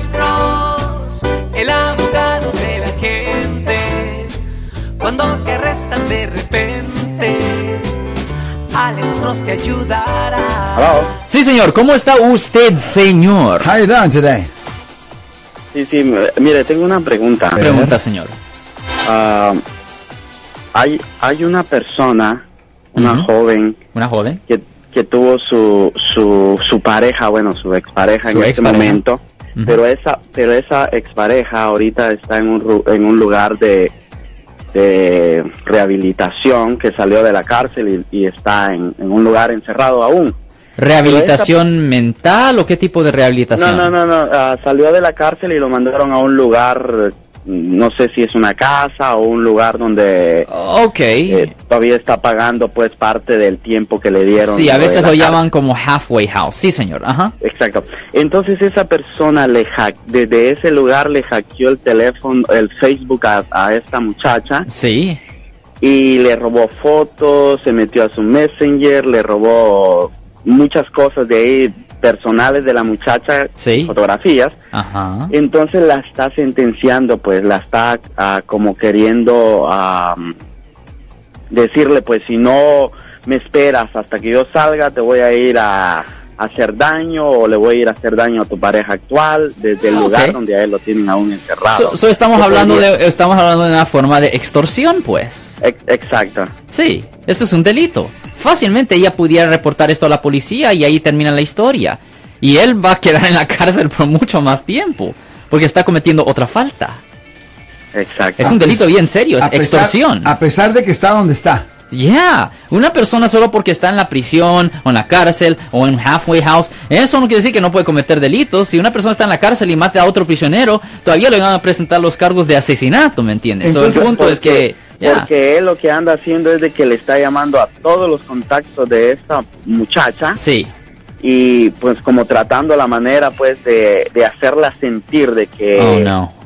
Alex Cross, el abogado de la gente. Cuando te arrestan de repente, Alex Cross te ayudará. Hello. Sí, señor. ¿Cómo está usted, señor? How you doing today? Sí, sí, mire, tengo una pregunta. Pregunta, señor. Ah, hay, hay una persona, una Ujú. joven, Una joven. que, que tuvo su, su, su pareja, bueno, su expareja Su en este expareja. momento, Pero esa, pero esa expareja ahorita está en un, en un lugar de, de rehabilitación que salió de la cárcel y, y está en, en un lugar encerrado aún. ¿Rehabilitación mental o qué tipo de No, rehabilitación? no, no, no, ah, salió de la cárcel y lo mandaron a un lugar, no sé si es una casa o un lugar donde Ok. eh, todavía está pagando pues parte del tiempo que le dieron. sí, a veces lo llaman como halfway house. Sí, señor. Ajá. Exacto. Entonces esa persona le hack, desde ese lugar le hackeó el teléfono, el Facebook a, a esta muchacha Sí. y le robó fotos, se metió a su messenger, le robó muchas cosas de ahí personales de la muchacha, Sí. fotografías. Ajá. Entonces la está sentenciando, pues la está ah, como queriendo decirle, pues si no me esperas hasta que yo salga, te voy a ir a, hacer daño o le voy a ir a hacer daño a tu pareja actual desde el Ah, lugar donde a él lo tienen aún encerrado. So- so estamos ¿Qué hablando podría- de estamos hablando de una forma de extorsión, pues. Ex- Exacto. Sí, eso es un delito. Fácilmente ella pudiera reportar esto a la policía y ahí termina la historia. Y él va a quedar en la cárcel por mucho más tiempo, porque está cometiendo otra falta. Exacto. Es un delito bien serio, es A pesar- extorsión. A pesar de que está donde está. Ya, una persona solo porque está en la prisión o en la cárcel o en un halfway house, eso no quiere decir que no puede cometer delitos. Si una persona está en la cárcel y mata a otro prisionero, todavía le van a presentar los cargos de asesinato, ¿me entiendes? So, el Entonces, punto es que... ya. Porque él lo que anda haciendo es de que le está llamando a todos los contactos de esta muchacha Sí, y pues como tratando la manera pues de, de hacerla sentir de que oh no.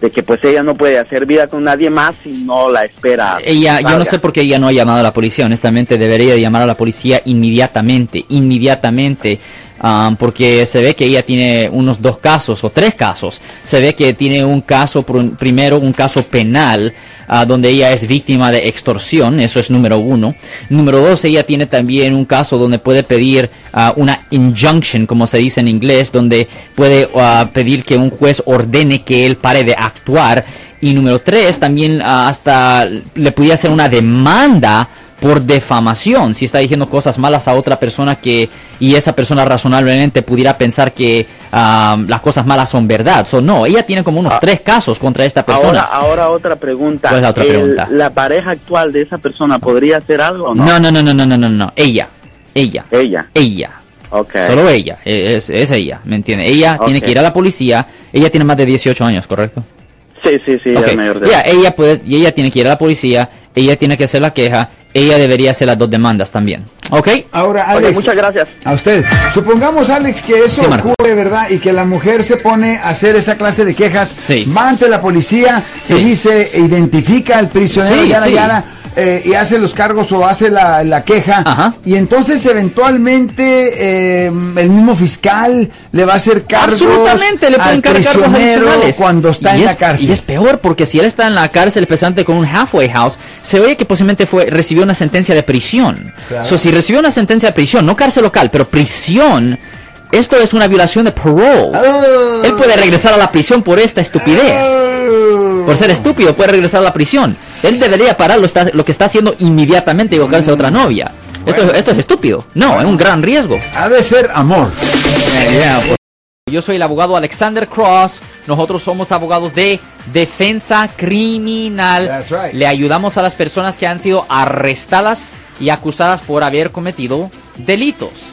De que pues ella no puede hacer vida con nadie más si no la espera. Ella, yo no sé por qué ella no ha llamado a la policía, honestamente debería de llamar a la policía inmediatamente, inmediatamente, ah, porque se ve que ella tiene unos dos casos o tres casos. Se ve que tiene un caso, pr- primero un caso penal, ah, donde ella es víctima de extorsión, eso es número uno. Número dos, ella tiene también un caso donde puede pedir ah, una injunction, como se dice en inglés, donde puede ah, pedir que un juez ordene que él pare de actuar. Y número tres, también hasta le pudiera hacer una demanda por defamación, si está diciendo cosas malas a otra persona que y esa persona razonablemente pudiera pensar que um, las cosas malas son verdad. So, no, ella tiene como unos ah. tres casos contra esta persona. Ahora, ahora otra pregunta. La pareja actual de esa persona podría hacer algo o no? No, no, no, no, no, no, no. Ella. Ella. Ella. Ella. Okay. Solo ella, e, es, ella, ¿me entiende? Ella tiene que ir a la policía, ella tiene más de 18 años, ¿correcto? Sí, sí, sí, okay. mayor de... ella puede, y ella tiene que ir a la policía, ella tiene que hacer la queja, ella debería hacer las dos demandas también. ¿Ok? Ahora, Oye, Alex. muchas gracias. A usted. Supongamos, Alex, que eso Sí, ocurre, ¿verdad? Y que la mujer se pone a hacer esa clase de quejas. Sí. Va ante la policía Sí. y dice, identifica al prisionero, Sí, yara, sí. yara, eh, y hace los cargos o hace la, la queja. Ajá. Y entonces, eventualmente, eh, el mismo fiscal le va a hacer cargos Absolutamente, le pueden cargar cargos adicionales. cuando está Y en es- la cárcel. Y es peor porque si él está en la cárcel, especialmente con un halfway house, se oye que posiblemente fue recibió una sentencia de prisión. Claro. So, si recibió una sentencia de prisión, no cárcel local, pero prisión, esto es una violación de parole. Oh. Él puede regresar a la prisión por esta estupidez. Oh. Por ser estúpido, puede regresar a la prisión. Él debería parar lo, está- lo que está haciendo inmediatamente y buscarse a otra novia. Esto, esto es estúpido. No, es un gran riesgo. Ha de ser amor. Yo soy el abogado Alexander Cross. Nosotros somos abogados de defensa criminal. That's right. Le ayudamos a las personas que han sido arrestadas y acusadas por haber cometido delitos.